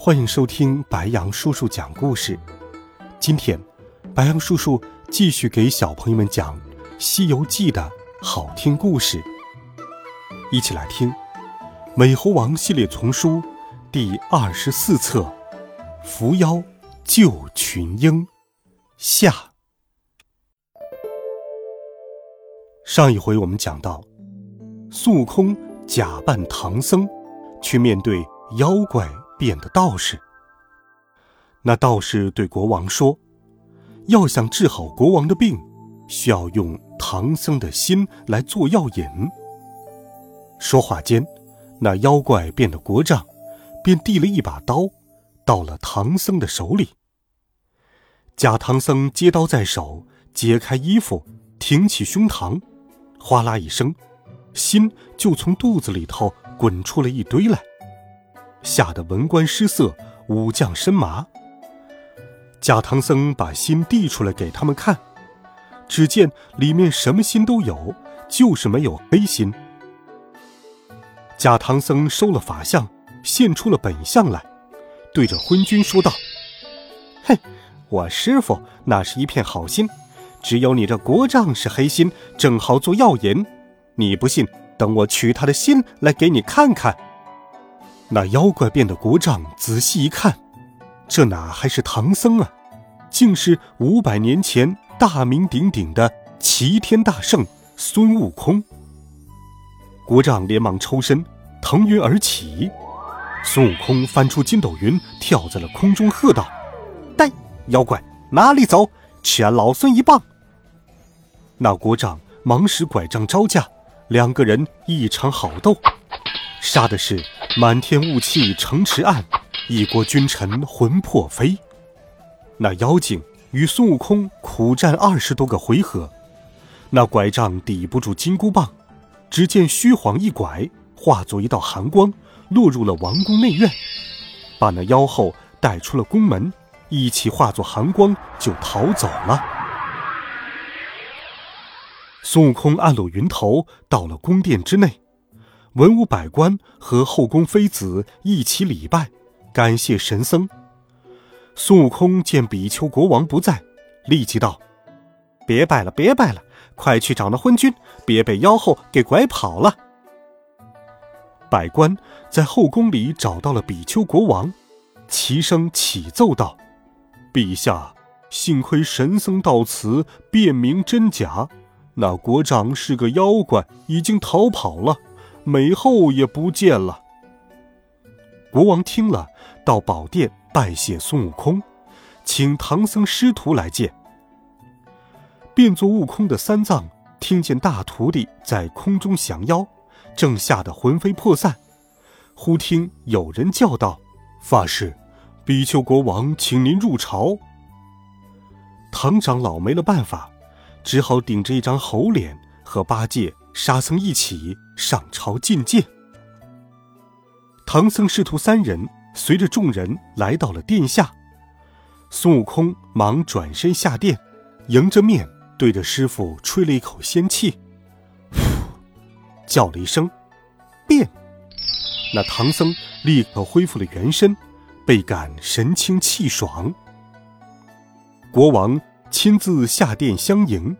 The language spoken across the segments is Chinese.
欢迎收听白杨叔叔讲故事。今天，白杨叔叔继续给小朋友们讲《西游记》的好听故事，一起来听《美猴王》系列丛书第二十四册《伏妖救群英》下。上一回我们讲到，孙悟空假扮唐僧。去面对妖怪变的道士。那道士对国王说：“要想治好国王的病，需要用唐僧的心来做药引。”说话间，那妖怪变的国丈便递了一把刀，到了唐僧的手里。假唐僧接刀在手，解开衣服，挺起胸膛，哗啦一声，心就从肚子里头。滚出了一堆来，吓得文官失色，武将身麻。假唐僧把心递出来给他们看，只见里面什么心都有，就是没有黑心。假唐僧收了法相，现出了本相来，对着昏君说道：“嘿，我师傅那是一片好心，只有你这国丈是黑心，正好做药引。你不信？”等我取他的心来给你看看。那妖怪变的国丈仔细一看，这哪还是唐僧啊，竟是五百年前大名鼎鼎的齐天大圣孙悟空。国丈连忙抽身，腾云而起。孙悟空翻出筋斗云，跳在了空中，喝道：“呆妖怪，哪里走？吃俺老孙一棒！”那国丈忙使拐杖招架。两个人一场好斗，杀的是满天雾气，城池暗，一国君臣魂魄飞。那妖精与孙悟空苦战二十多个回合，那拐杖抵不住金箍棒，只见虚晃一拐，化作一道寒光，落入了王宫内院，把那妖后带出了宫门，一起化作寒光就逃走了。孙悟空暗落云头，到了宫殿之内，文武百官和后宫妃子一起礼拜，感谢神僧。孙悟空见比丘国王不在，立即道：“别拜了，别拜了，快去找那昏君，别被妖后给拐跑了。”百官在后宫里找到了比丘国王，齐声启奏道：“陛下，幸亏神僧到此，辨明真假。”那国丈是个妖怪，已经逃跑了，美后也不见了。国王听了，到宝殿拜谢孙悟空，请唐僧师徒来见。变作悟空的三藏听见大徒弟在空中降妖，正吓得魂飞魄散，忽听有人叫道：“法师，比丘国王请您入朝。”唐长老没了办法。只好顶着一张猴脸，和八戒、沙僧一起上朝觐见。唐僧师徒三人随着众人来到了殿下，孙悟空忙转身下殿，迎着面对着师傅吹了一口仙气，呼，叫了一声，变。那唐僧立刻恢复了原身，倍感神清气爽。国王。亲自下殿相迎，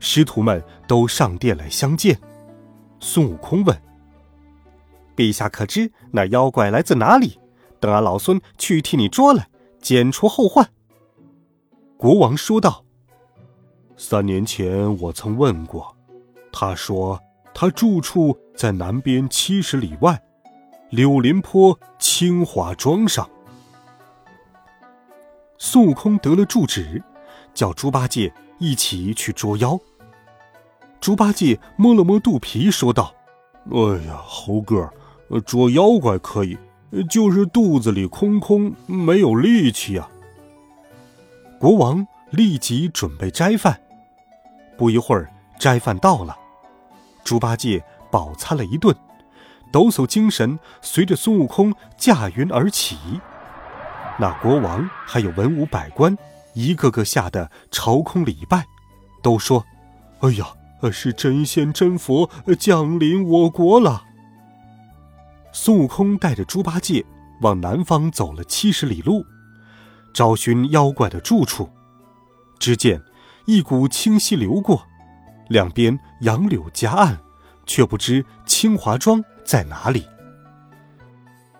师徒们都上殿来相见。孙悟空问：“陛下可知那妖怪来自哪里？等俺老孙去替你捉来，剪除后患。”国王说道：“三年前我曾问过，他说他住处在南边七十里外，柳林坡青华庄上。”孙悟空得了住址。叫猪八戒一起去捉妖。猪八戒摸了摸肚皮，说道：“哎呀，猴哥，捉妖怪可以，就是肚子里空空，没有力气呀。”国王立即准备斋饭。不一会儿，斋饭到了，猪八戒饱餐了一顿，抖擞精神，随着孙悟空驾云而起。那国王还有文武百官，一个个吓得朝空礼拜，都说：“哎呀，是真仙真佛降临我国了。”孙悟空带着猪八戒往南方走了七十里路，找寻妖怪的住处。只见一股清溪流过，两边杨柳夹岸，却不知清华庄在哪里。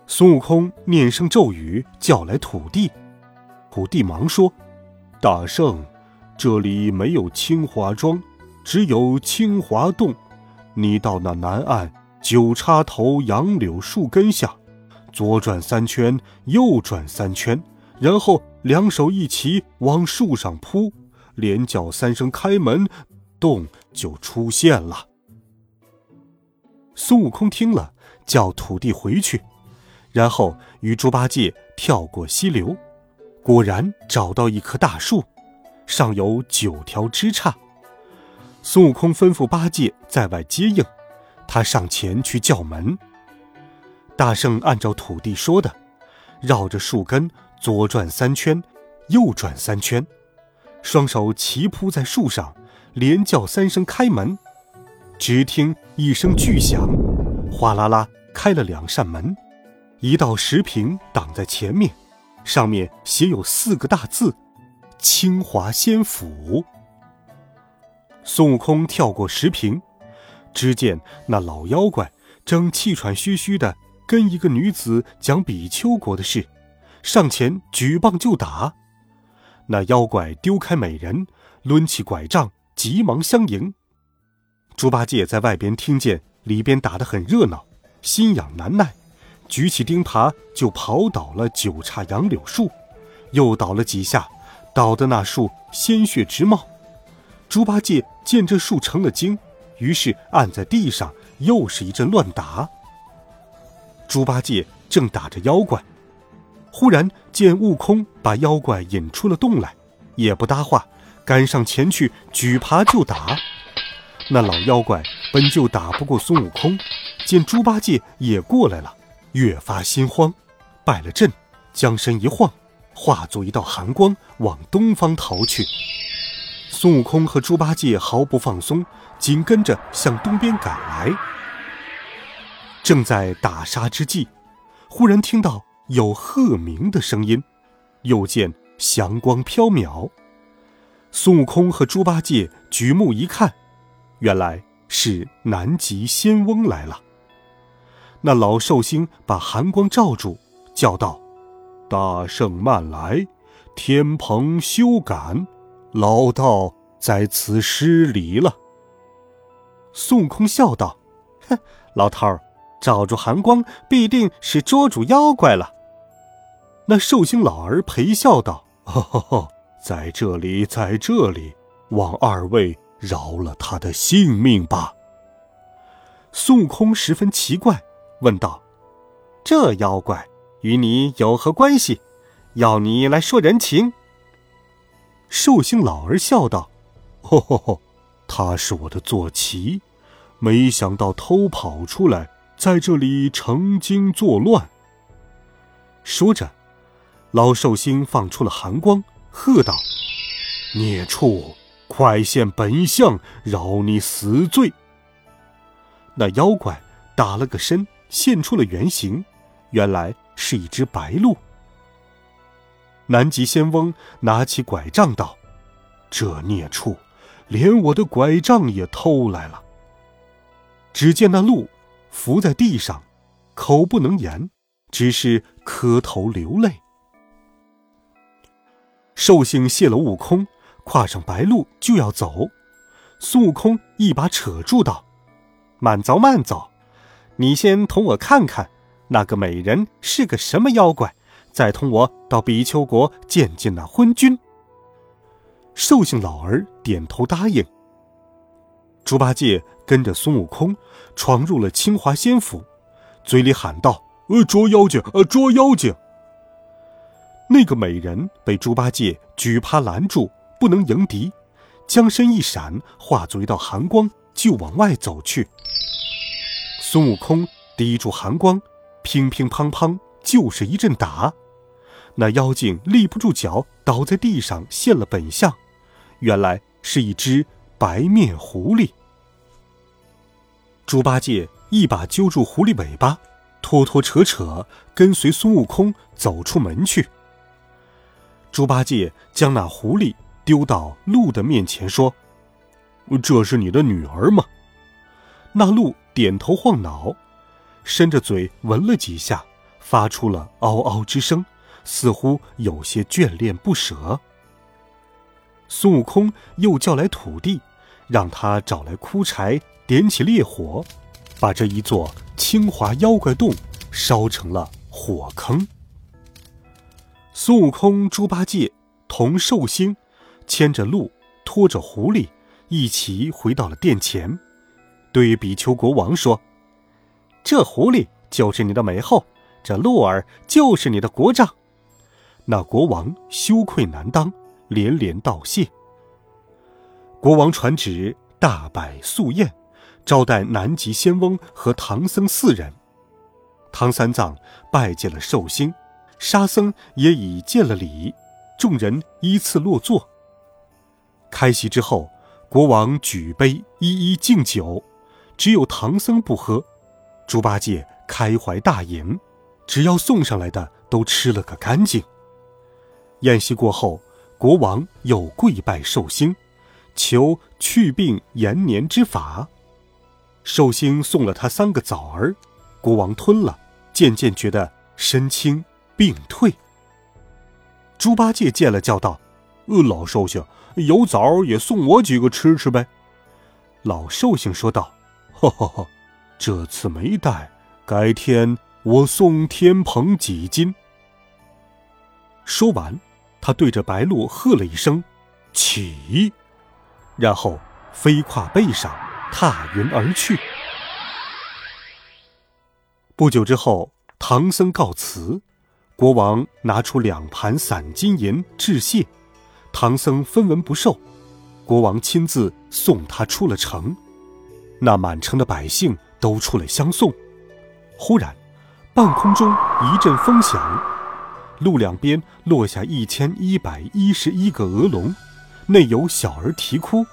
孙悟空念声咒语，叫来土地。土地忙说：“大圣，这里没有清华庄，只有清华洞。你到那南岸。”九叉头杨柳树根下，左转三圈，右转三圈，然后两手一齐往树上扑，连叫三声“开门”，洞就出现了。孙悟空听了，叫土地回去，然后与猪八戒跳过溪流，果然找到一棵大树，上有九条枝杈。孙悟空吩咐八戒在外接应。他上前去叫门。大圣按照土地说的，绕着树根左转三圈，右转三圈，双手齐扑在树上，连叫三声“开门”。只听一声巨响，哗啦啦开了两扇门，一道石屏挡在前面，上面写有四个大字：“清华仙府。”孙悟空跳过石屏。只见那老妖怪正气喘吁吁地跟一个女子讲比丘国的事，上前举棒就打。那妖怪丢开美人，抡起拐杖，急忙相迎。猪八戒在外边听见里边打得很热闹，心痒难耐，举起钉耙就刨倒了九叉杨柳树，又倒了几下，倒的那树鲜血直冒。猪八戒见这树成了精。于是按在地上，又是一阵乱打。猪八戒正打着妖怪，忽然见悟空把妖怪引出了洞来，也不搭话，赶上前去举耙就打。那老妖怪本就打不过孙悟空，见猪八戒也过来了，越发心慌，败了阵，将身一晃，化作一道寒光，往东方逃去。孙悟空和猪八戒毫不放松。紧跟着向东边赶来，正在打杀之际，忽然听到有鹤鸣的声音，又见祥光飘渺。孙悟空和猪八戒举目一看，原来是南极仙翁来了。那老寿星把寒光罩住，叫道：“大圣慢来，天蓬休赶，老道在此失礼了。”孙悟空笑道：“哼，老头儿，罩住寒光，必定是捉住妖怪了。”那寿星老儿陪笑道：“在这里，在这里，望二位饶了他的性命吧。”孙悟空十分奇怪，问道：“这妖怪与你有何关系？要你来说人情？”寿星老儿笑道：“吼吼吼！”他是我的坐骑，没想到偷跑出来，在这里成精作乱。说着，老寿星放出了寒光，喝道：“孽畜，快现本相，饶你死罪！”那妖怪打了个身，现出了原形，原来是一只白鹿。南极仙翁拿起拐杖道：“这孽畜！”连我的拐杖也偷来了。只见那鹿伏在地上，口不能言，只是磕头流泪。寿星谢了悟空，跨上白鹿就要走，孙悟空一把扯住道：“慢走，慢走，你先同我看看那个美人是个什么妖怪，再同我到比丘国见见那昏君。”寿星老儿点头答应。猪八戒跟着孙悟空闯入了清华仙府，嘴里喊道：“呃，捉妖精！呃，捉妖精！”那个美人被猪八戒举耙拦住，不能迎敌，将身一闪，化作一道寒光，就往外走去。孙悟空抵住寒光，乒乒乓乓就是一阵打，那妖精立不住脚，倒在地上，现了本相，原来是一只白面狐狸。猪八戒一把揪住狐狸尾巴，拖拖扯扯跟随孙悟空走出门去。猪八戒将那狐狸丢到鹿的面前，说：“这是你的女儿吗？”那鹿点头晃脑，伸着嘴闻了几下，发出了嗷嗷之声，似乎有些眷恋不舍。孙悟空又叫来土地，让他找来枯柴，点起烈火，把这一座清华妖怪洞烧成了火坑。孙悟空、猪八戒同寿星牵着鹿，拖着狐狸，一起回到了殿前，对比丘国王说：“这狐狸就是你的美后，这鹿儿就是你的国丈。”那国王羞愧难当，连连道谢。国王传旨，大摆素宴，招待南极仙翁和唐僧四人。唐三藏拜见了寿星。沙僧也已见了礼，众人依次落座。开席之后，国王举杯一一敬酒，只有唐僧不喝。猪八戒开怀大饮，只要送上来的都吃了个干净。宴席过后，国王又跪拜寿星，求去病延年之法。寿星送了他三个枣儿，国王吞了，渐渐觉得身轻。病退。猪八戒见了，叫道：“呃，老寿星，有枣也送我几个吃吃呗。”老寿星说道：“哈哈哈，这次没带，改天我送天蓬几斤。”说完，他对着白鹿喝了一声：“起！”然后飞跨背上，踏云而去。不久之后，唐僧告辞。国王拿出两盘散金银致谢，唐僧分文不受，国王亲自送他出了城。那满城的百姓都出来相送。忽然，半空中一阵风响，路两边落下一千一百一十一个鹅笼，内有小儿啼哭。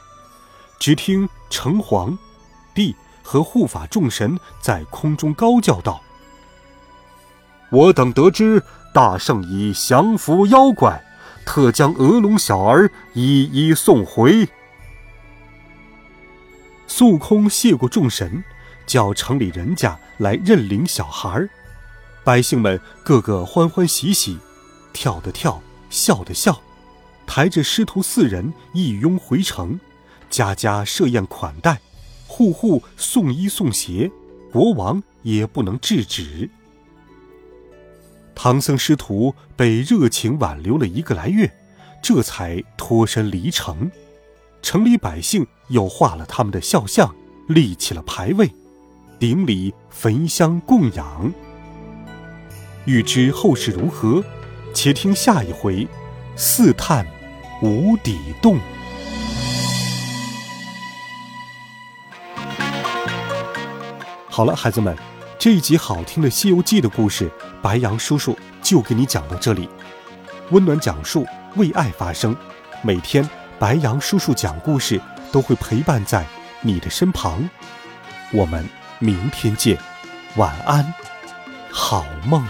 只听城隍、帝和护法众神在空中高叫道：“我等得知。”大圣已降服妖怪，特将鹅龙小儿一一送回。孙悟空谢过众神，叫城里人家来认领小孩百姓们个个欢欢喜喜，跳的跳，笑的笑，抬着师徒四人一拥回城，家家设宴款待，户户送衣送鞋，国王也不能制止。唐僧师徒被热情挽留了一个来月，这才脱身离城。城里百姓又画了他们的肖像，立起了牌位，顶礼焚香供养。欲知后事如何，且听下一回《四探无底洞》。好了，孩子们。这一集好听的《西游记》的故事，白羊叔叔就给你讲到这里。温暖讲述，为爱发声。每天，白羊叔叔讲故事都会陪伴在你的身旁。我们明天见，晚安，好梦。